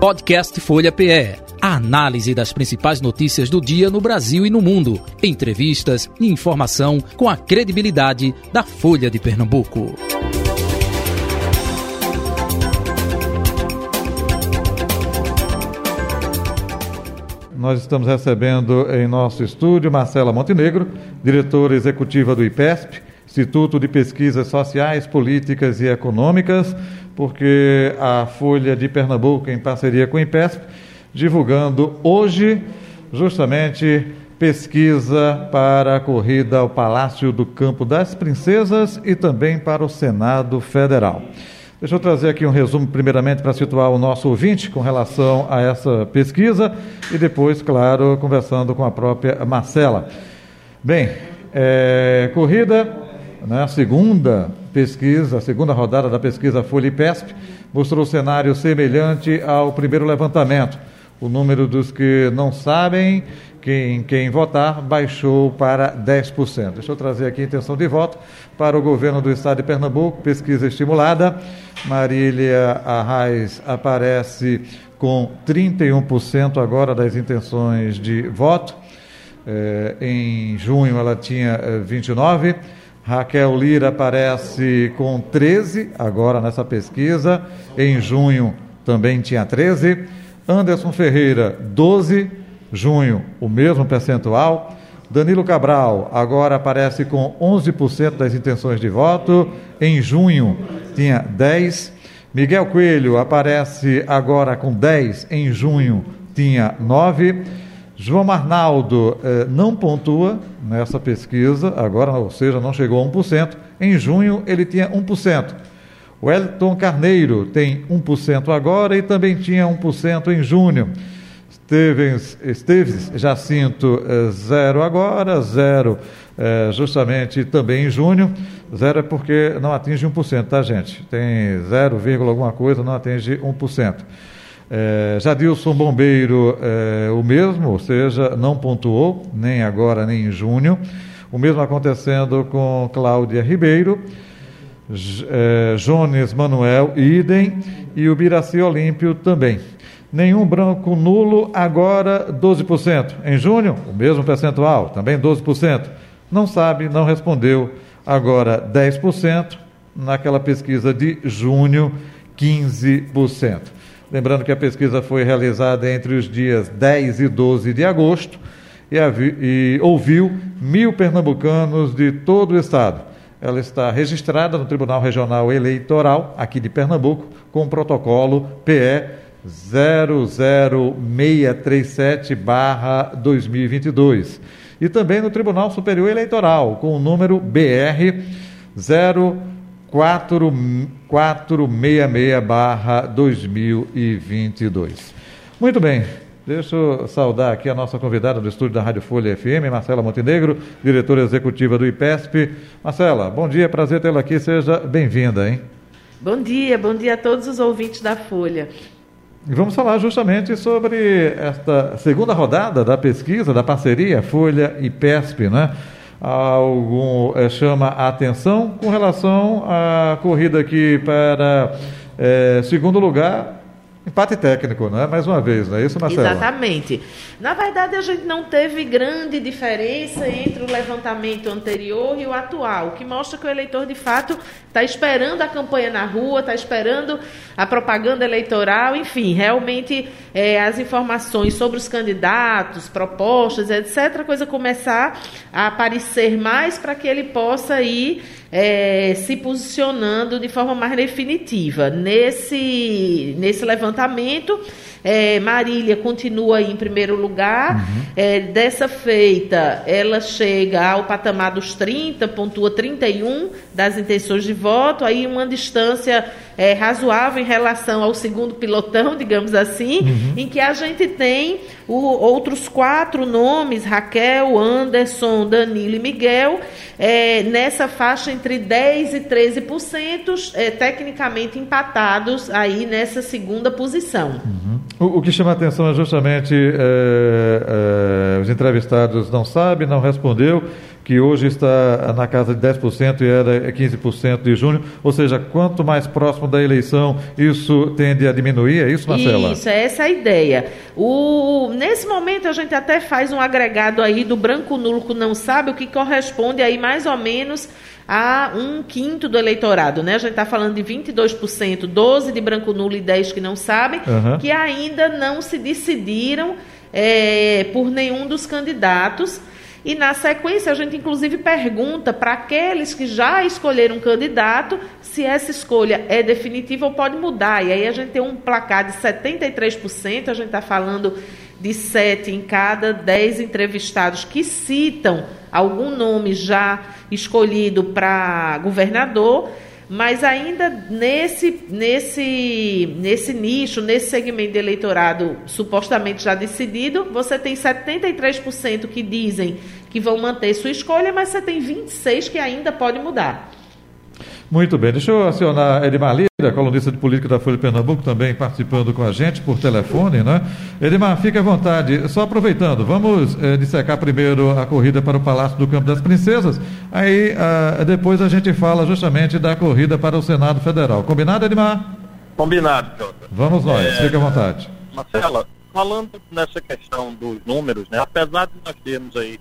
Podcast Folha PE. A análise das principais notícias do dia no Brasil e no mundo. Entrevistas e informação com a credibilidade da Folha de Pernambuco. Nós estamos recebendo em nosso estúdio Marcela Montenegro, diretora executiva do IPESP, Instituto de Pesquisas Sociais, Políticas e Econômicas porque a Folha de Pernambuco, em parceria com o IPESP, divulgando hoje justamente pesquisa para a corrida ao Palácio do Campo das Princesas e também para o Senado Federal. Deixa eu trazer aqui um resumo, primeiramente, para situar o nosso ouvinte com relação a essa pesquisa e depois, claro, conversando com a própria Marcela. Bem, é, corrida, né, segunda pesquisa, a segunda rodada da pesquisa Folha PESP, mostrou cenário semelhante ao primeiro levantamento. O número dos que não sabem quem, quem votar baixou para 10%. Deixa eu trazer aqui a intenção de voto para o governo do estado de Pernambuco, pesquisa estimulada. Marília Arraes aparece com 31% agora das intenções de voto. É, em junho ela tinha 29%. Raquel Lira aparece com 13, agora nessa pesquisa. Em junho também tinha 13. Anderson Ferreira, 12. Junho, o mesmo percentual. Danilo Cabral agora aparece com 11% das intenções de voto. Em junho tinha 10. Miguel Coelho aparece agora com 10. Em junho tinha 9. João Arnaldo eh, não pontua nessa pesquisa, agora, ou seja, não chegou a 1%. Em junho, ele tinha 1%. O Elton Carneiro tem 1% agora e também tinha 1% em junho. Estevens, Esteves Jacinto, eh, zero agora, zero eh, justamente também em junho. Zero é porque não atinge 1%, tá, gente? Tem 0, alguma coisa, não atinge 1%. É, Jadilson Bombeiro, é, o mesmo, ou seja, não pontuou, nem agora nem em junho. O mesmo acontecendo com Cláudia Ribeiro, é, Jones Manuel, idem, e o Biraci Olímpio também. Nenhum branco nulo, agora 12%. Em junho, o mesmo percentual, também 12%. Não sabe, não respondeu, agora 10%. Naquela pesquisa de junho, 15%. Lembrando que a pesquisa foi realizada entre os dias 10 e 12 de agosto e, e ouviu mil pernambucanos de todo o estado. Ela está registrada no Tribunal Regional Eleitoral, aqui de Pernambuco, com o protocolo PE 00637-2022. E também no Tribunal Superior Eleitoral, com o número BR 0 466-2022. Muito bem, deixa eu saudar aqui a nossa convidada do estúdio da Rádio Folha FM, Marcela Montenegro, diretora executiva do IPESP. Marcela, bom dia, prazer tê-la aqui, seja bem-vinda, hein? Bom dia, bom dia a todos os ouvintes da Folha. E vamos falar justamente sobre esta segunda rodada da pesquisa, da parceria Folha e PESP, né? Algum é, chama a atenção com relação à corrida aqui para é, segundo lugar Empate técnico, não é? Mais uma vez, não é isso, Marcelo? Exatamente. Na verdade, a gente não teve grande diferença entre o levantamento anterior e o atual, o que mostra que o eleitor, de fato, está esperando a campanha na rua, está esperando a propaganda eleitoral, enfim, realmente é, as informações sobre os candidatos, propostas, etc., a coisa começar a aparecer mais para que ele possa ir é, se posicionando de forma mais definitiva. Nesse, nesse levantamento, é, Marília continua em primeiro lugar. Uhum. É, dessa feita, ela chega ao patamar dos 30, pontua 31 das intenções de voto, aí uma distância é, razoável em relação ao segundo pilotão, digamos assim, uhum. em que a gente tem o, outros quatro nomes, Raquel, Anderson, Danilo e Miguel, é, nessa faixa entre 10% e 13%, é, tecnicamente empatados aí nessa segunda posição. Uhum. O, o, que chama a atenção é justamente é, é, os entrevistados não sabem, não respondeu, que hoje está na casa de 10% e era 15% de junho. Ou seja, quanto mais próximo da eleição, isso tende a diminuir, é isso, Marcela? Isso, é essa a ideia. O, nesse momento, a gente até faz um agregado aí do branco nulo que não sabe, o que corresponde aí mais ou menos a um quinto do eleitorado, né? A gente está falando de 22%, 12% de branco nulo e 10% que não sabem, uhum. que ainda não se decidiram é, por nenhum dos candidatos. E na sequência, a gente inclusive pergunta para aqueles que já escolheram um candidato se essa escolha é definitiva ou pode mudar. E aí a gente tem um placar de 73%, a gente está falando de 7 em cada 10 entrevistados que citam algum nome já escolhido para governador mas ainda nesse, nesse, nesse nicho, nesse segmento de eleitorado supostamente já decidido, você tem 73% que dizem que vão manter sua escolha, mas você tem 26% que ainda pode mudar. Muito bem, deixa eu acionar Edmar Lira, colunista de política da Folha de Pernambuco, também participando com a gente por telefone, né? Edmar, fique à vontade. Só aproveitando, vamos é, dissecar primeiro a corrida para o Palácio do Campo das Princesas, aí ah, depois a gente fala justamente da corrida para o Senado Federal. Combinado, Edmar? Combinado, Jota. Vamos nós, é... fique à vontade. Marcela, falando nessa questão dos números, né? Apesar de nós termos aí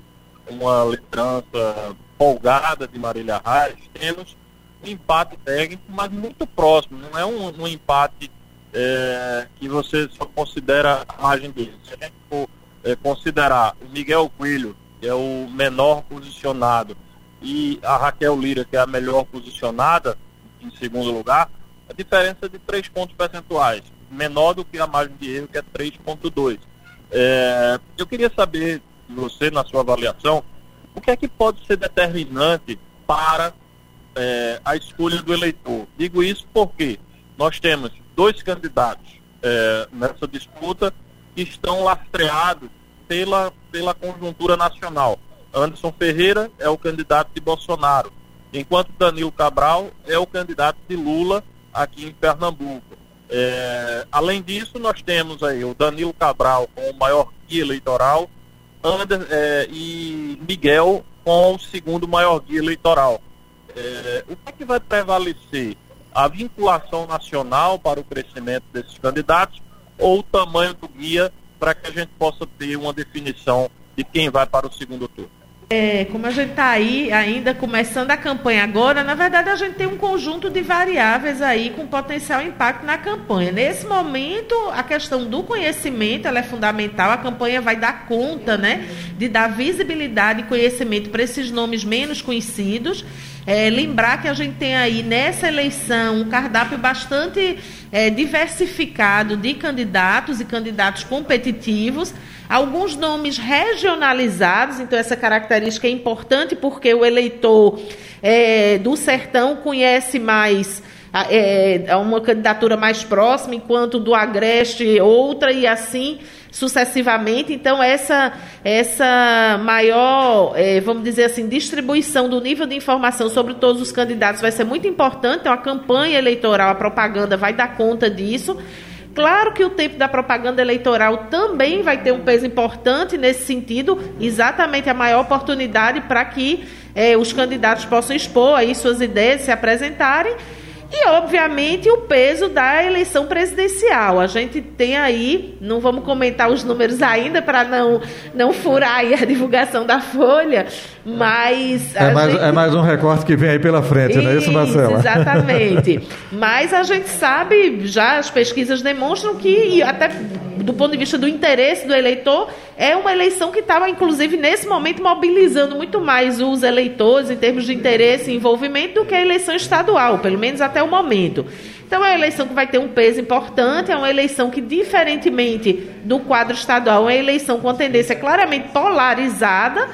uma liderança folgada de Marília Reis, temos empate técnico, mas muito próximo. Não é um, um empate é, que você só considera a margem dele. Se a gente for é, considerar o Miguel Coelho, que é o menor posicionado, e a Raquel Lira, que é a melhor posicionada, em segundo lugar, a diferença é de 3 pontos percentuais, menor do que a margem de erro, que é 3,2. É, eu queria saber você, na sua avaliação, o que é que pode ser determinante para é, a escolha do eleitor. Digo isso porque nós temos dois candidatos é, nessa disputa que estão lastreados pela, pela conjuntura nacional. Anderson Ferreira é o candidato de Bolsonaro, enquanto Danilo Cabral é o candidato de Lula aqui em Pernambuco. É, além disso, nós temos aí o Danilo Cabral com o maior guia eleitoral Ander, é, e Miguel com o segundo maior guia eleitoral. É, o que, é que vai prevalecer? A vinculação nacional para o crescimento desses candidatos ou o tamanho do guia para que a gente possa ter uma definição de quem vai para o segundo turno? É, como a gente está aí ainda começando a campanha agora, na verdade a gente tem um conjunto de variáveis aí com potencial impacto na campanha. Nesse momento, a questão do conhecimento é fundamental. A campanha vai dar conta, né, de dar visibilidade e conhecimento para esses nomes menos conhecidos. É, lembrar que a gente tem aí nessa eleição um cardápio bastante é, diversificado de candidatos e candidatos competitivos, alguns nomes regionalizados, então essa característica é importante porque o eleitor é, do sertão conhece mais é, uma candidatura mais próxima, enquanto do Agreste outra, e assim sucessivamente. Então, essa, essa maior, é, vamos dizer assim, distribuição do nível de informação sobre todos os candidatos vai ser muito importante. Então, a campanha eleitoral, a propaganda vai dar conta disso. Claro que o tempo da propaganda eleitoral também vai ter um peso importante nesse sentido, exatamente a maior oportunidade para que é, os candidatos possam expor aí suas ideias, se apresentarem e, obviamente, o peso da eleição presidencial. A gente tem aí, não vamos comentar os números ainda para não, não furar a divulgação da Folha, mas. É mais, gente... é mais um recorte que vem aí pela frente, isso, não é isso, Marcela? Exatamente. mas a gente sabe, já as pesquisas demonstram que, até do ponto de vista do interesse do eleitor, é uma eleição que estava, inclusive, nesse momento, mobilizando muito mais os eleitores em termos de interesse e envolvimento do que a eleição estadual, pelo menos até o momento. Então, é uma eleição que vai ter um peso importante, é uma eleição que, diferentemente do quadro estadual, é uma eleição com tendência claramente polarizada.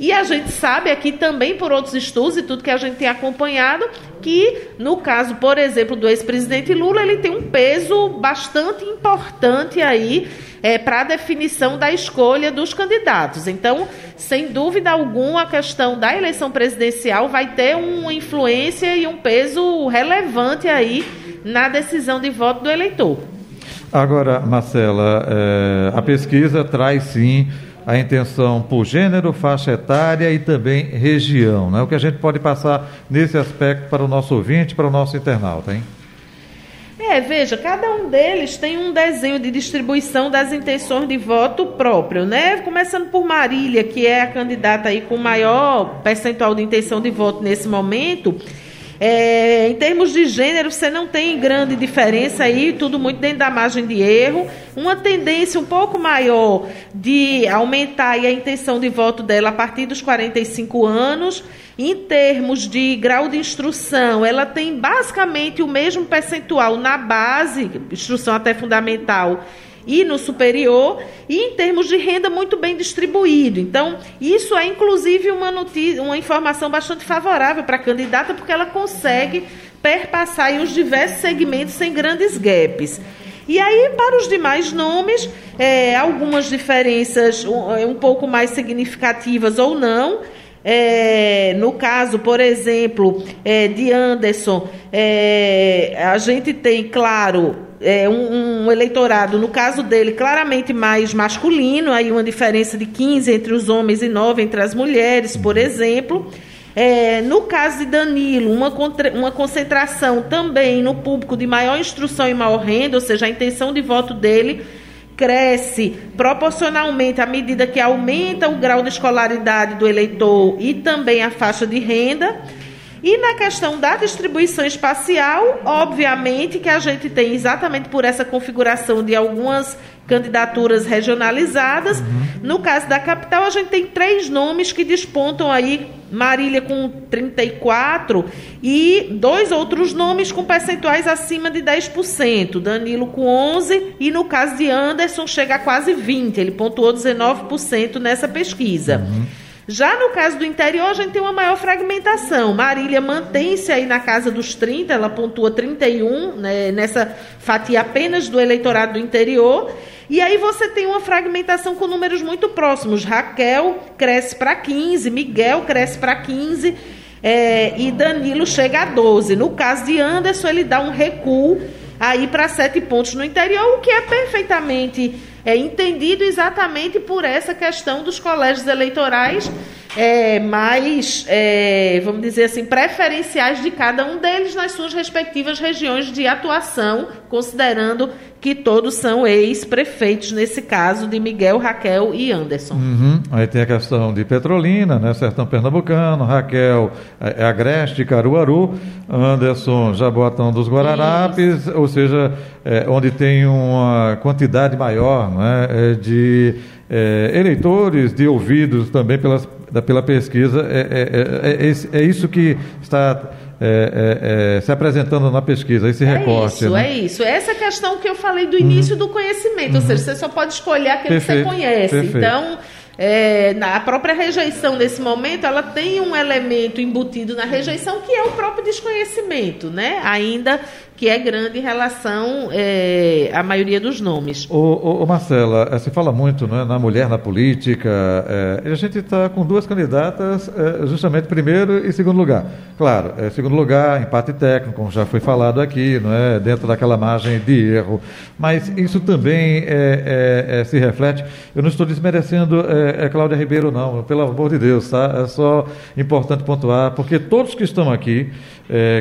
E a gente sabe aqui também, por outros estudos e tudo que a gente tem acompanhado, que no caso, por exemplo, do ex-presidente Lula, ele tem um peso bastante importante aí é, para a definição da escolha dos candidatos. Então, sem dúvida alguma, a questão da eleição presidencial vai ter uma influência e um peso relevante aí na decisão de voto do eleitor. Agora, Marcela, é, a pesquisa traz sim a intenção por gênero, faixa etária e também região. Né? O que a gente pode passar nesse aspecto para o nosso ouvinte, para o nosso internauta, hein? É, veja, cada um deles tem um desenho de distribuição das intenções de voto próprio, né? Começando por Marília, que é a candidata aí com maior percentual de intenção de voto nesse momento. É, em termos de gênero, você não tem grande diferença aí, tudo muito dentro da margem de erro. Uma tendência um pouco maior de aumentar a intenção de voto dela a partir dos 45 anos. Em termos de grau de instrução, ela tem basicamente o mesmo percentual na base, instrução até fundamental, e no superior, e em termos de renda muito bem distribuído. Então, isso é inclusive uma notícia, uma informação bastante favorável para a candidata, porque ela consegue perpassar os diversos segmentos sem grandes gaps. E aí, para os demais nomes, é, algumas diferenças um, um pouco mais significativas ou não. É, no caso, por exemplo, é, de Anderson, é, a gente tem, claro, é, um, um, eleitorado, no caso dele, claramente mais masculino, aí uma diferença de 15 entre os homens e 9 entre as mulheres, por exemplo. É, no caso de Danilo, uma, uma concentração também no público de maior instrução e maior renda, ou seja, a intenção de voto dele cresce proporcionalmente à medida que aumenta o grau de escolaridade do eleitor e também a faixa de renda. E na questão da distribuição espacial, obviamente que a gente tem exatamente por essa configuração de algumas candidaturas regionalizadas. Uhum. No caso da capital, a gente tem três nomes que despontam aí, Marília com 34 e dois outros nomes com percentuais acima de 10%, Danilo com 11 e no caso de Anderson chega a quase 20, ele pontuou 19% nessa pesquisa. Uhum. Já no caso do interior, a gente tem uma maior fragmentação. Marília mantém-se aí na casa dos 30, ela pontua 31, né, nessa fatia apenas do eleitorado do interior. E aí você tem uma fragmentação com números muito próximos. Raquel cresce para 15, Miguel cresce para 15 é, e Danilo chega a 12. No caso de Anderson, ele dá um recuo aí para 7 pontos no interior, o que é perfeitamente é entendido exatamente por essa questão dos colégios eleitorais é, mais, é, vamos dizer assim, preferenciais de cada um deles nas suas respectivas regiões de atuação, considerando que todos são ex-prefeitos, nesse caso, de Miguel, Raquel e Anderson. Uhum. Aí tem a questão de Petrolina, né, Sertão Pernambucano, Raquel é, é Agreste, Caruaru, Anderson, Jaboatão dos Guararapes, Isso. ou seja, é, onde tem uma quantidade maior né, de é, eleitores, de ouvidos também pelas, pela pesquisa. É, é, é isso que está é, é, é, se apresentando na pesquisa, esse recorte. É isso, né? é isso. Essa questão que eu falei do início uhum. do conhecimento, uhum. ou seja, você só pode escolher aquele Perfeito. que você conhece. Perfeito. Então, é, a própria rejeição nesse momento, ela tem um elemento embutido na rejeição que é o próprio desconhecimento, né? Ainda que é grande em relação é, à maioria dos nomes. Ô, Marcela, é, se fala muito né, na mulher na política, é, a gente está com duas candidatas, é, justamente primeiro e segundo lugar. Claro, segundo lugar, empate técnico, como já foi falado aqui, não é, dentro daquela margem de erro, mas isso também se reflete, eu não estou desmerecendo é, Cláudia Ribeiro não, pelo amor de Deus, tá? é só importante pontuar, porque todos que estão aqui,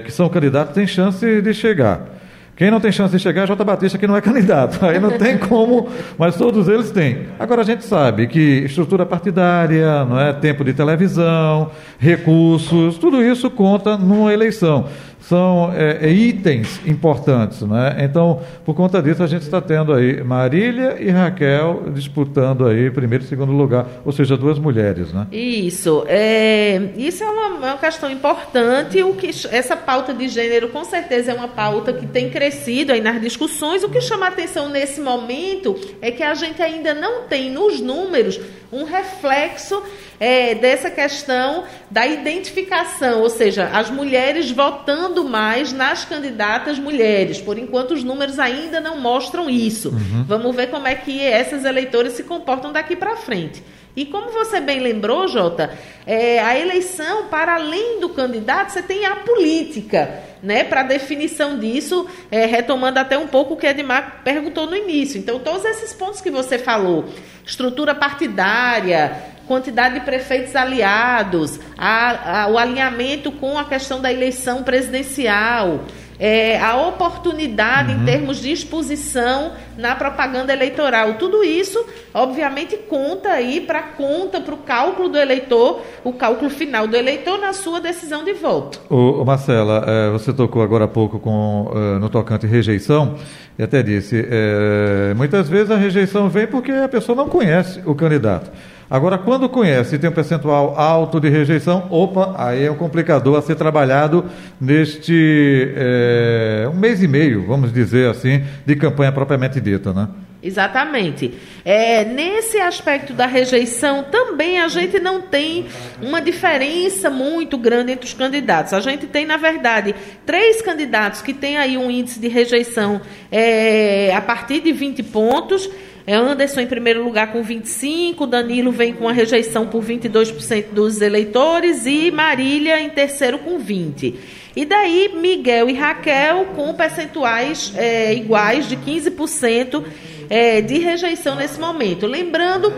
que são candidatos, têm chance de chegar. Quem não tem chance de chegar é J. Batista, que não é candidato. Aí não tem como, mas todos eles têm. Agora a gente sabe que estrutura partidária, não é tempo de televisão, recursos, tudo isso conta numa eleição são é, é, itens importantes. Né? Então, por conta disso, a gente está tendo aí Marília e Raquel disputando aí primeiro e segundo lugar, ou seja, duas mulheres. Né? Isso. É, isso é uma, uma questão importante. O que, essa pauta de gênero, com certeza, é uma pauta que tem crescido aí nas discussões. O que chama atenção nesse momento é que a gente ainda não tem nos números um reflexo é, dessa questão da identificação, ou seja, as mulheres votando mais nas candidatas mulheres. Por enquanto, os números ainda não mostram isso. Uhum. Vamos ver como é que essas eleitoras se comportam daqui para frente. E como você bem lembrou, Jota, é, a eleição, para além do candidato, você tem a política, né? Para definição disso, é, retomando até um pouco o que Edmar perguntou no início. Então, todos esses pontos que você falou, estrutura partidária, quantidade de prefeitos aliados, a, a, o alinhamento com a questão da eleição presidencial é, a oportunidade uhum. em termos de exposição na propaganda eleitoral. Tudo isso, obviamente, conta aí para conta, para o cálculo do eleitor, o cálculo final do eleitor na sua decisão de voto. O, Marcela, é, você tocou agora há pouco com, é, no tocante rejeição, e até disse, é, muitas vezes a rejeição vem porque a pessoa não conhece o candidato. Agora, quando conhece e tem um percentual alto de rejeição, opa, aí é um complicador a ser trabalhado neste é, um mês e meio, vamos dizer assim, de campanha propriamente dita, né? Exatamente. É, nesse aspecto da rejeição, também a gente não tem uma diferença muito grande entre os candidatos. A gente tem, na verdade, três candidatos que têm aí um índice de rejeição é, a partir de 20 pontos Anderson em primeiro lugar com 25, Danilo vem com a rejeição por 22% dos eleitores e Marília em terceiro com 20. E daí Miguel e Raquel com percentuais é, iguais de 15% é, de rejeição nesse momento. Lembrando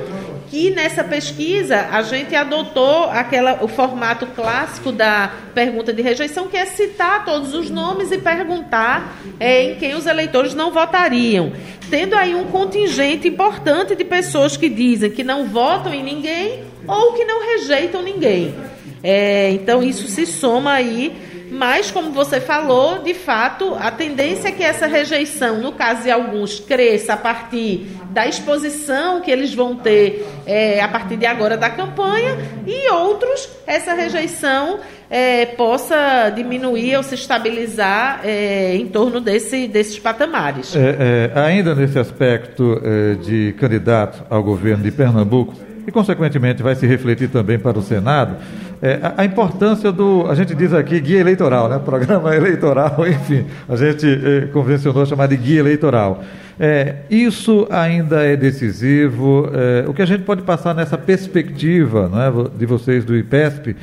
que nessa pesquisa a gente adotou aquela, o formato clássico da pergunta de rejeição, que é citar todos os nomes e perguntar é, em quem os eleitores não votariam. Tendo aí um contingente importante de pessoas que dizem que não votam em ninguém ou que não rejeitam ninguém. É, então isso se soma aí mas, como você falou, de fato, a tendência é que essa rejeição, no caso de alguns, cresça a partir da exposição que eles vão ter é, a partir de agora da campanha, e outros, essa rejeição é, possa diminuir ou se estabilizar é, em torno desse, desses patamares. É, é, ainda nesse aspecto de candidato ao governo de Pernambuco, e, consequentemente, vai se refletir também para o Senado, é, a, a, importância do, a gente diz aqui, guia eleitoral, né? programa eleitoral, enfim, a gente é, convencionou chamar de guia eleitoral. É, isso ainda é decisivo. É, o que a gente pode passar nessa perspectiva não é, de vocês do IPESP,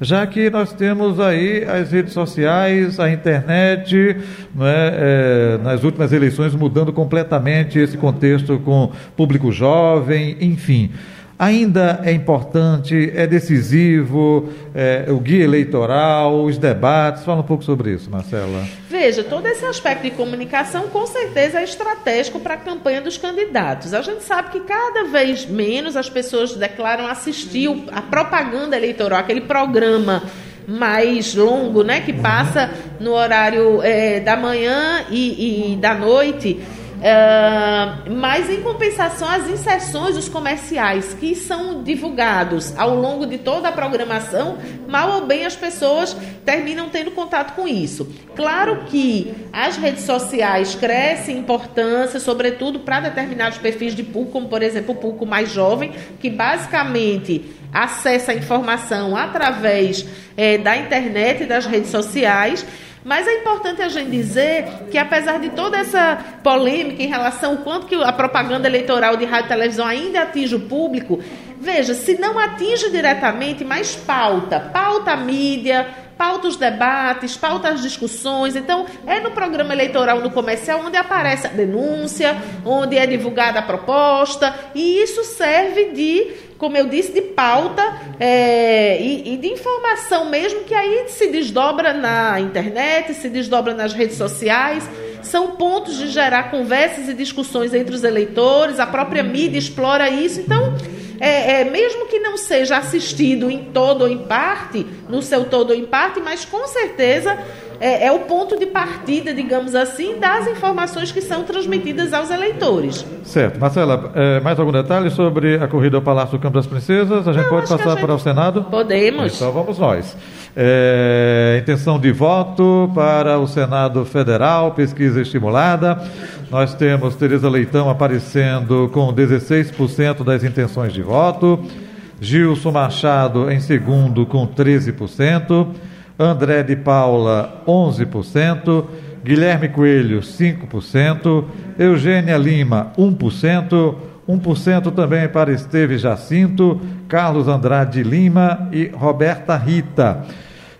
já que nós temos aí as redes sociais, a internet, não é, é, nas últimas eleições mudando completamente esse contexto com público jovem, enfim ainda é importante, é decisivo, é, o guia eleitoral, os debates. Fala um pouco sobre isso, Marcela. Veja, todo esse aspecto de comunicação com certeza é estratégico para a campanha dos candidatos. A gente sabe que cada vez menos as pessoas declaram assistir a propaganda eleitoral, aquele programa mais longo, né, que passa no horário é, da manhã e, e da noite. Uh, mas, em compensação, as inserções, os comerciais que são divulgados ao longo de toda a programação, mal ou bem as pessoas terminam tendo contato com isso. Claro que as redes sociais crescem em importância, sobretudo para determinados perfis de público, como, por exemplo, o público mais jovem, que basicamente acessa a informação através é, da internet e das redes sociais. Mas é importante a gente dizer que, apesar de toda essa polêmica em relação ao quanto que a propaganda eleitoral de rádio e televisão ainda atinge o público, veja, se não atinge diretamente, mas pauta, pauta a mídia, pauta os debates, pauta as discussões. Então, é no programa eleitoral, no comercial, onde aparece a denúncia, onde é divulgada a proposta, e isso serve de como eu disse, de pauta é, e, e, de informação mesmo, que aí se desdobra na internet, se desdobra nas redes sociais. São pontos de gerar conversas e discussões entre os eleitores, a própria mídia explora isso. Então, é, é, mesmo que não seja assistido em todo ou em parte, no seu todo ou em parte, mas com certeza é, é, o ponto de partida, digamos assim, das informações que são transmitidas aos eleitores. Certo. Marcela, é, mais algum detalhe sobre a corrida ao Palácio do Campo das Princesas? A gente Não, pode passar gente... para o Senado? Podemos. Então vamos nós. É, intenção de voto para o Senado Federal, pesquisa estimulada. Nós temos Tereza Leitão aparecendo com 16% das intenções de voto. Gilson Machado em segundo com 13%. André de Paula, 11%, Guilherme Coelho, 5%, Eugênia Lima, 1%, 1% também para Esteve Jacinto, Carlos Andrade Lima e Roberta Rita.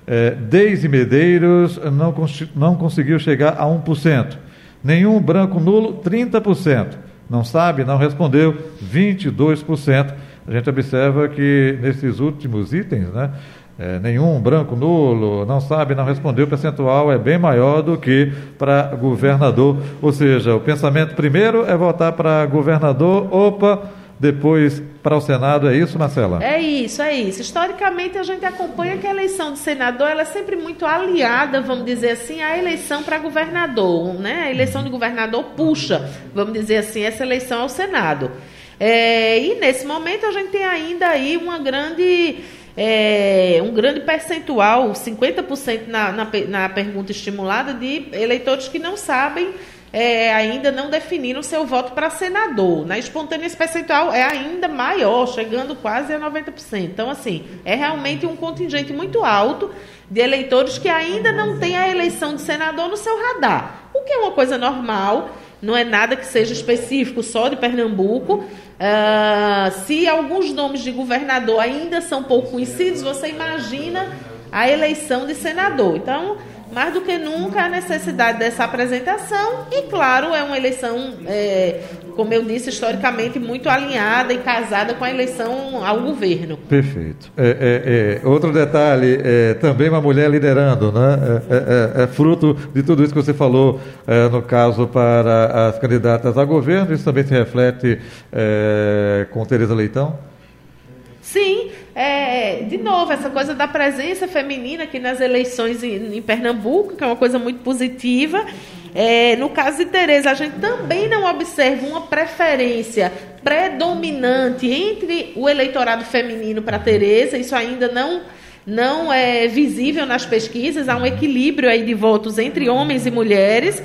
É, Deise Medeiros não, não conseguiu chegar a 1%. Nenhum branco nulo, 30%. Não sabe, não respondeu, 22%. A gente observa que nesses últimos itens, né, é, nenhum branco nulo, não sabe, não respondeu, o percentual é bem maior do que para governador. Ou seja, o pensamento primeiro é votar para governador, opa, depois para o Senado, é isso, Marcela? É isso, é isso. Historicamente, a gente acompanha que a eleição de senador ela é sempre muito aliada, vamos dizer assim, à eleição para governador. Né? A eleição de governador puxa, vamos dizer assim, essa eleição ao Senado. É, e nesse momento a gente tem ainda aí uma grande é, um grande percentual, 50% na, na, na pergunta estimulada, de eleitores que não sabem é, ainda não definiram seu voto para senador. Na espontânea, esse percentual é ainda maior, chegando quase a 90%. Então, assim, é realmente um contingente muito alto de eleitores que ainda não têm a eleição de senador no seu radar, o que é uma coisa normal, não é nada que seja específico só de Pernambuco. Uh, se alguns nomes de governador ainda são pouco conhecidos, você imagina a eleição de senador. Então, mais do que nunca a necessidade dessa apresentação e, claro, é uma eleição, é, como eu disse, historicamente muito alinhada e casada com a eleição ao governo. Perfeito. É, é, é outro detalhe, é, também uma mulher liderando, né? É, é, fruto de tudo isso que você falou, no caso para as candidatas a governo, isso também se reflete com Tereza Leitão? Sim, é, de novo, essa coisa da presença feminina aqui nas eleições em, em Pernambuco, que é uma coisa muito positiva. É, no caso de Tereza, a gente também não observa uma preferência predominante entre o eleitorado feminino para Tereza, isso ainda não não é visível nas pesquisas, há um equilíbrio aí de votos entre homens e mulheres.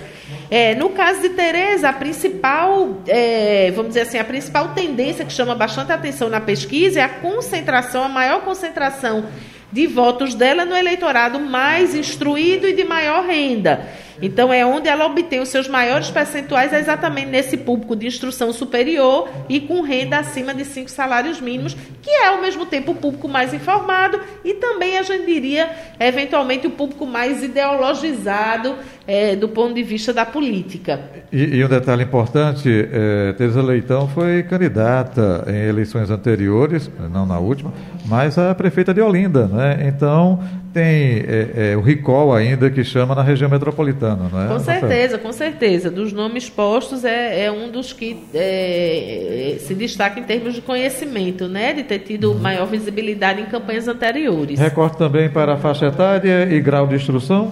É, no caso de Tereza, a principal, é, vamos dizer assim, a principal tendência que chama bastante atenção na pesquisa é a concentração, a maior concentração de votos dela no eleitorado mais instruído e de maior renda. Então, é onde ela obtém os seus maiores percentuais, é exatamente nesse público de instrução superior e com renda acima de cinco salários mínimos, que é ao mesmo tempo o público mais informado e também, a gente diria, eventualmente, o público mais ideologizado é, do ponto de vista da política. E, e um detalhe importante: é, Teresa Leitão foi candidata em eleições anteriores, não na última, mas a prefeita de Olinda, né? Então tem é, é, o recall ainda que chama na região metropolitana, não é? Com certeza, com certeza. Dos nomes postos é, é um dos que é, se destaca em termos de conhecimento, né? De ter tido uhum. maior visibilidade em campanhas anteriores. Recorte também para a faixa etária e grau de instrução?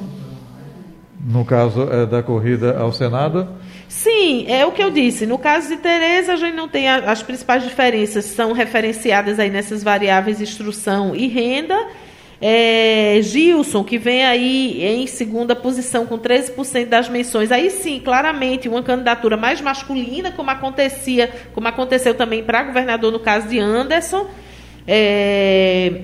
no caso é, da corrida ao Senado? Sim, é o que eu disse. No caso de Tereza, a gente não tem a, as principais diferenças são referenciadas aí nessas variáveis instrução e renda. É, Gilson, que vem aí em segunda posição com 13% das menções. Aí sim, claramente, uma candidatura mais masculina, como acontecia, como aconteceu também para governador no caso de Anderson. É,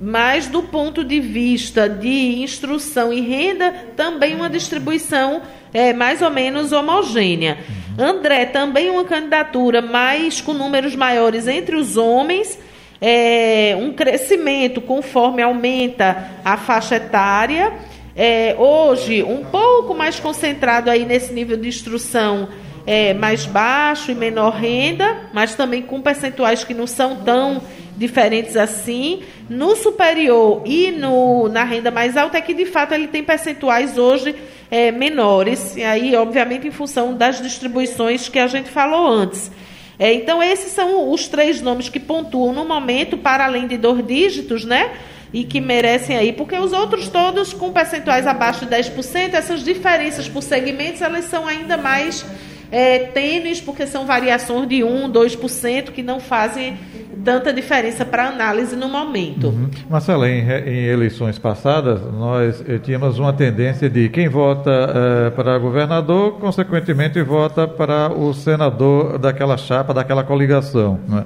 mas do ponto de vista de instrução e renda, também uma distribuição é, mais ou menos homogênea. Uhum. André, também uma candidatura mais com números maiores entre os homens, é, um crescimento conforme aumenta a faixa etária. É, hoje, um pouco mais concentrado aí nesse nível de instrução é, mais baixo e menor renda, mas também com percentuais que não são tão diferentes assim. No superior e no, na renda mais alta é que de fato ele tem percentuais hoje é, menores, e aí, obviamente, em função das distribuições que a gente falou antes. É, então, esses são os três nomes que pontuam no momento, para além de dois dígitos, né? E que merecem aí, porque os outros todos com percentuais abaixo de 10%, essas diferenças por segmentos, elas são ainda mais é, tênues, porque são variações de 1%, 2% que não fazem tanta diferença para análise no momento. Uhum. Marcela, em, em, eleições passadas, nós eh, tínhamos uma tendência de quem vota eh, para governador, consequentemente vota para o senador daquela chapa, daquela coligação. Né?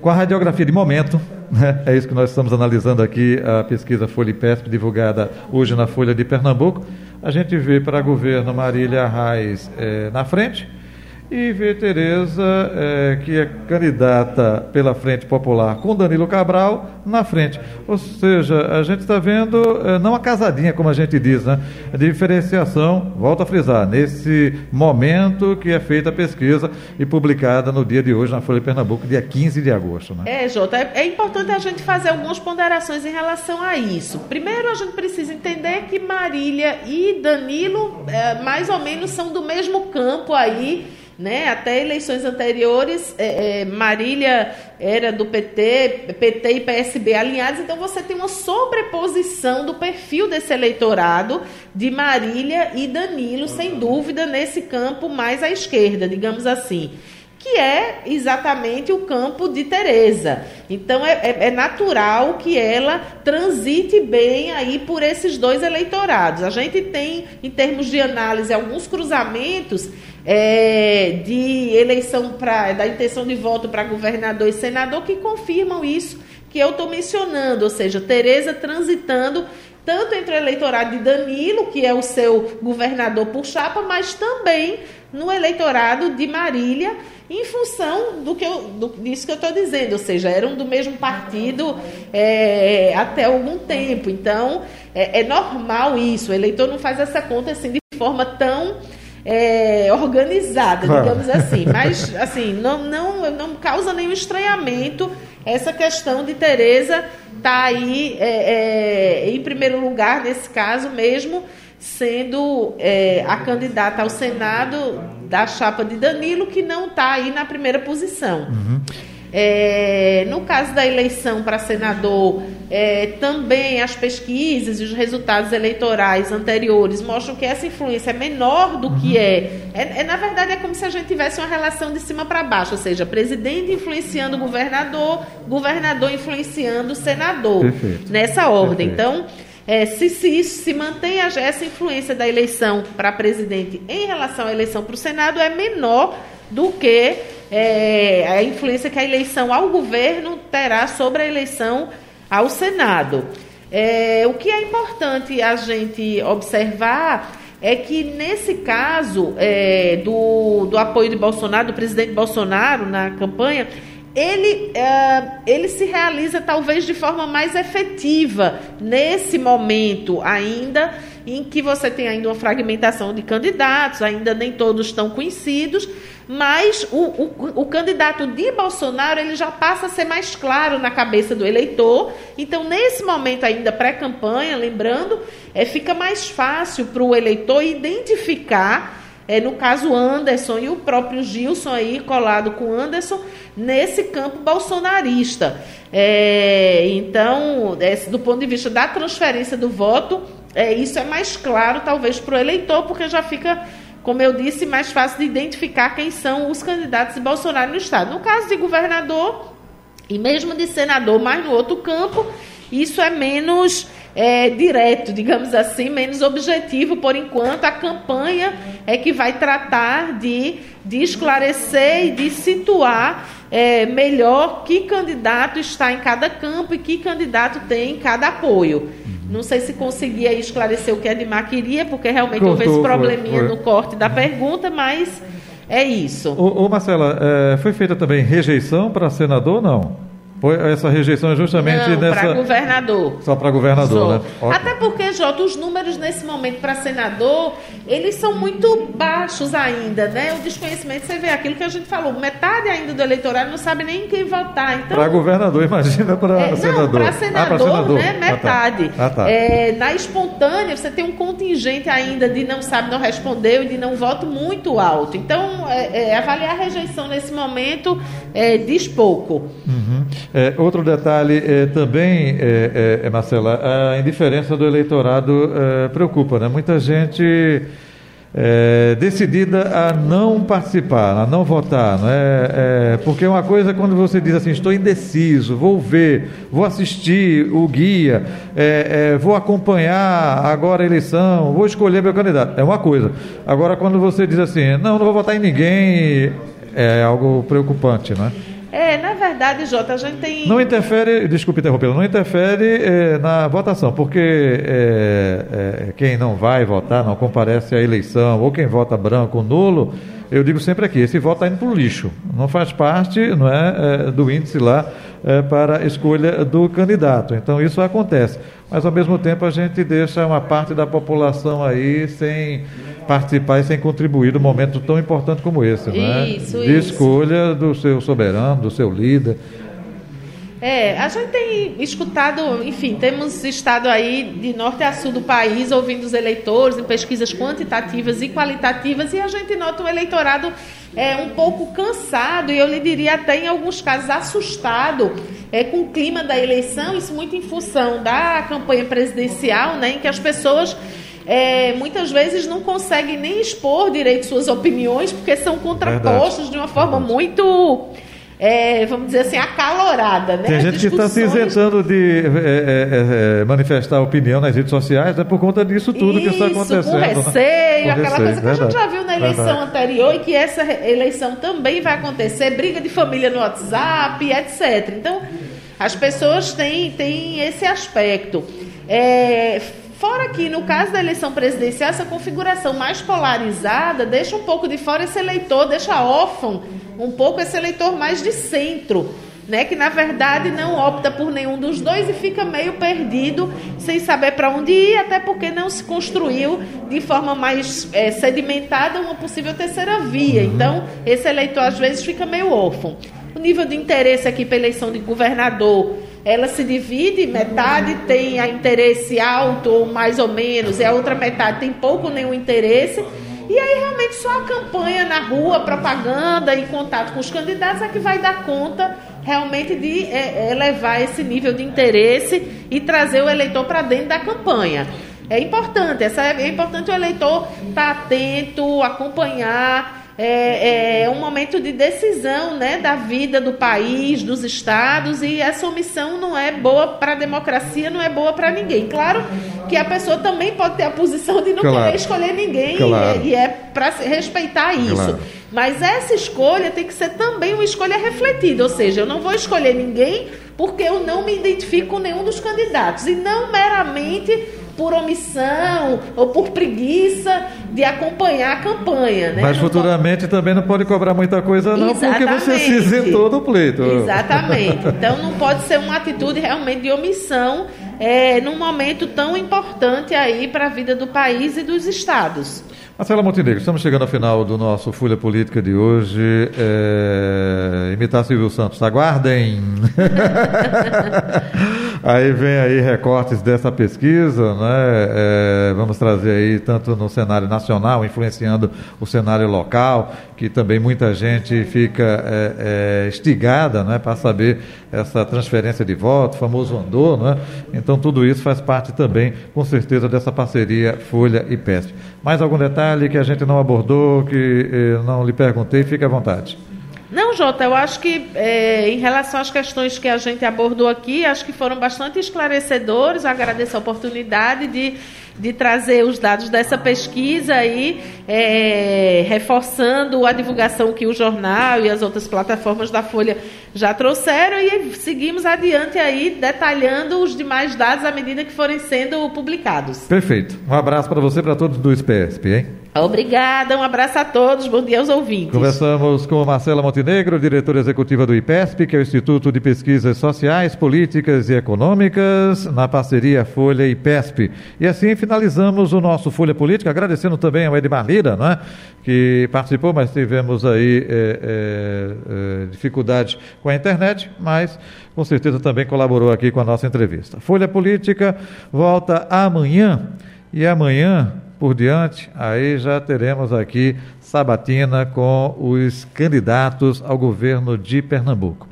Com a radiografia de momento, né? é isso que nós estamos analisando aqui, a pesquisa Folha IPESP, divulgada hoje na Folha de Pernambuco, a gente vê para governo Marília Reis eh, na frente, e ver Tereza, é, que é candidata pela Frente Popular com Danilo Cabral na frente. Ou seja, a gente está vendo é, não a casadinha, como a gente diz, né? A diferenciação, volto a frisar, nesse momento que é feita a pesquisa e publicada no dia de hoje na Folha de Pernambuco, dia 15 de agosto. Né? É, Jota, é, é importante a gente fazer algumas ponderações em relação a isso. Primeiro, a gente precisa entender que Marília e Danilo, é, mais ou menos, são do mesmo campo aí né? Até eleições anteriores, é, é, Marília era do PT, PT e PSB alinhados, então você tem uma sobreposição do perfil desse eleitorado de Marília e Danilo, sem dúvida, nesse campo mais à esquerda, digamos assim que é exatamente o campo de Tereza. Então é, é, é, natural que ela transite bem aí por esses dois eleitorados. A gente tem, em termos de análise, alguns cruzamentos é, de eleição para da intenção de voto para governador e senador que confirmam isso que eu estou mencionando, ou seja, Tereza transitando tanto entre o eleitorado de Danilo, que é o seu governador por chapa, mas também no eleitorado de Marília, em função do que eu, do, disso que eu estou dizendo, ou seja, eram do mesmo partido é, até algum tempo. Então, é, é, normal isso. O eleitor não faz essa conta assim de forma tão é, organizada, digamos assim. Mas, assim, não, não, não causa nenhum estranhamento essa questão de Tereza estar tá aí é, é, em primeiro lugar, nesse caso mesmo, sendo é, a candidata ao Senado da chapa de Danilo, que não está aí na primeira posição. Uhum. É, no caso da eleição para senador, é, também as pesquisas e os resultados eleitorais anteriores mostram que essa influência é menor do que é. é, é na verdade, é como se a gente tivesse uma relação de cima para baixo, ou seja, presidente influenciando o governador, governador influenciando o senador, Perfeito. nessa ordem. Perfeito. Então, é, se, se, se mantém essa influência da eleição para presidente em relação à eleição para o Senado, é menor do que é, a influência que a eleição ao governo terá sobre a eleição ao Senado. É, o que é importante a gente observar é que nesse caso é, do, do apoio de Bolsonaro, do presidente Bolsonaro na campanha, ele, é, ele se realiza talvez de forma mais efetiva nesse momento ainda em que você tem ainda uma fragmentação de candidatos, ainda nem todos estão conhecidos, mas o, o, o, candidato de Bolsonaro ele já passa a ser mais claro na cabeça do eleitor. Então, nesse momento ainda pré-campanha, lembrando, é, fica mais fácil para o eleitor identificar, é, no caso Anderson e o próprio Gilson aí colado com Anderson, nesse campo bolsonarista. É, então, é, do ponto de vista da transferência do voto, é, isso é mais claro talvez para o eleitor, porque já fica como eu disse, mais fácil de identificar quem são os candidatos de Bolsonaro no Estado. No caso de governador e mesmo de senador, mas no outro campo, isso é menos é, direto, digamos assim, menos objetivo por enquanto. A campanha é que vai tratar de, de esclarecer e de situar é, melhor que candidato está em cada campo e que candidato tem cada apoio. Não sei se conseguia esclarecer o que a Edmar queria, porque realmente Cortou, houve esse probleminha foi, foi. no corte da pergunta, mas é isso. Ô, ô Marcela, é, foi feita também rejeição para senador ou não? Essa rejeição é justamente Não, nessa. Para governador. Só para governador, né? Até porque, Jota, os números nesse momento para senador, eles são muito baixos ainda, né? O desconhecimento, você vê aquilo que a gente falou, metade ainda do eleitorado não sabe nem quem votar. Então, para governador, imagina para é, senador. Não, para senador, ah, senador, né? Metade. Ah, tá. Ah, tá. É, na espontânea, você tem um contingente ainda de não sabe, não respondeu e de não voto muito alto. Então, é, é avaliar a rejeição nesse momento é, diz pouco. Uhum. É, outro detalhe é, também, é, é, é, Marcela, a indiferença do eleitorado é, preocupa, né? Muita gente decidida a não participar, a não votar, né? porque uma coisa quando você diz assim, estou indeciso, vou ver, vou assistir o guia, vou acompanhar agora a eleição, vou escolher meu candidato, é uma coisa. Agora quando você diz assim, não, não vou votar em ninguém, é algo preocupante, né? É, na verdade, Jota, a gente tem. Não interfere, desculpe interrompê-lo, não interfere é, na votação, porque é, é, quem não vai votar, não comparece à eleição, ou quem vota branco, nulo, eu digo sempre aqui, esse voto está indo para o lixo. Não faz parte não é, é do índice lá é, para a escolha do candidato. Então isso acontece. Mas ao mesmo tempo a gente deixa uma parte da população aí sem participar e sem contribuir num momento tão importante como esse, é? Isso, De isso. escolha do seu soberano, do seu líder. É, a gente tem escutado, enfim, temos estado aí de norte a sul do país ouvindo os eleitores em pesquisas quantitativas e qualitativas e a gente nota um eleitorado é, um pouco cansado e eu lhe diria até em alguns casos assustado é, com o clima da eleição, isso muito em função da campanha presidencial, né, em que as pessoas é, muitas vezes não conseguem nem expor direito suas opiniões porque são contrapostos de uma forma muito é, vamos dizer assim, acalorada. Né? Tem gente que está se isentando de é, é, é, manifestar opinião nas redes sociais né, por conta disso tudo Isso, que está acontecendo. Com receio, né? aquela receio, coisa que a gente verdade, já viu na eleição verdade. anterior e que essa eleição também vai acontecer, briga de família no WhatsApp, etc. Então, as pessoas têm, têm esse aspecto. É, fora que, no caso da eleição presidencial, essa configuração mais polarizada deixa um pouco de fora esse eleitor, deixa órfão um pouco esse eleitor mais de centro né, que na verdade não opta por nenhum dos dois e fica meio perdido, sem saber para onde ir, até porque não se construiu de forma mais é, sedimentada uma possível terceira via. Então, esse eleitor às vezes fica meio órfão. O nível de interesse aqui para eleição de governador, ela se divide, metade tem a interesse alto ou mais ou menos, e a outra metade tem pouco ou nenhum interesse. E aí realmente só a campanha na rua, propaganda e contato com os candidatos é que vai dar conta realmente de é, elevar esse nível de interesse e trazer o eleitor para dentro da campanha. É importante, essa é, é importante o eleitor estar atento, acompanhar. É, é um momento de decisão né, da vida do país, dos estados, e essa omissão não é boa para a democracia, não é boa para ninguém. Claro que a pessoa também pode ter a posição de não Claro. querer escolher ninguém, Claro. e, e é para respeitar isso. Claro. Mas essa escolha tem que ser também uma escolha refletida, ou seja, eu não vou escolher ninguém porque eu não me identifico com nenhum dos candidatos, e não meramente por omissão ou por preguiça de acompanhar a campanha. Né? Mas Não futuramente também não pode cobrar muita coisa, não, porque você se Exatamente. isentou do pleito. Exatamente. Então não pode ser uma atitude realmente de omissão é, num momento tão importante aí para a vida do país e dos estados. Marcela Montenegro, estamos chegando ao final do nosso Folha Política de hoje. É... Imitar Silvio Santos, aguardem! aí vem aí recortes dessa pesquisa, né? É, vamos trazer aí tanto no cenário nacional, influenciando o cenário local, que também muita gente fica é, é, estigada, né? Para saber essa transferência de voto, famoso andor, né? Então tudo isso faz parte também, com certeza, dessa parceria Folha e PESP. Mais algum detalhe que a gente não abordou, que eh, não lhe perguntei, fique à vontade. Não, Jota, eu acho que é, em relação às questões que a gente abordou aqui, acho que foram bastante esclarecedores. Eu agradeço a oportunidade de, de trazer os dados dessa pesquisa aí, é, reforçando a divulgação que o jornal e as outras plataformas da Folha já trouxeram e seguimos adiante aí, detalhando os demais dados à medida que forem sendo publicados. Perfeito. Um abraço para você e para todos do SPSP, hein? Obrigada, um abraço a todos, bom dia aos ouvintes. Conversamos com Marcela Montenegro, diretora executiva do IPESP, que é o Instituto de Pesquisas Sociais, Políticas e Econômicas, na parceria Folha e IPESP. E assim finalizamos o nosso Folha Política, agradecendo também ao Edmar Lira, né, que participou, mas tivemos aí é, é, é, dificuldade com a internet, mas com certeza também colaborou aqui com a nossa entrevista. Folha Política volta amanhã e amanhã por diante, aí já teremos aqui sabatina com os candidatos ao governo de Pernambuco.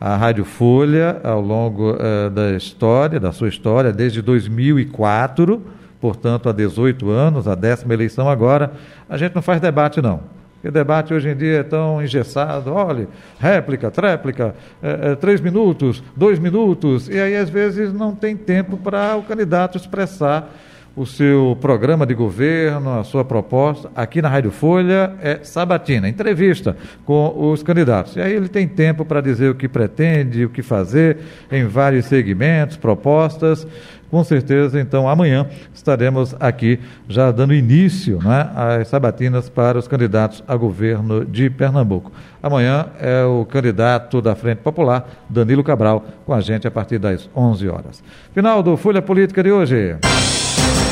A Rádio Folha, ao longo eh, da história, da sua história, desde 2004, portanto, há 18 anos, a décima eleição agora, a gente não faz debate, não. Porque debate hoje em dia é tão engessado, olha, réplica, tréplica, é, é, três minutos, dois minutos, e aí às vezes não tem tempo para o candidato expressar o seu programa de governo, a sua proposta, aqui na Rádio Folha é sabatina, entrevista com os candidatos. E aí ele tem tempo para dizer o que pretende, o que fazer em vários segmentos, propostas. Com certeza, então, amanhã estaremos aqui já dando início né, às sabatinas para os candidatos a governo de Pernambuco. Amanhã é o candidato da Frente Popular, Danilo Cabral, com a gente a partir das 11 horas. Final do Folha Política de hoje.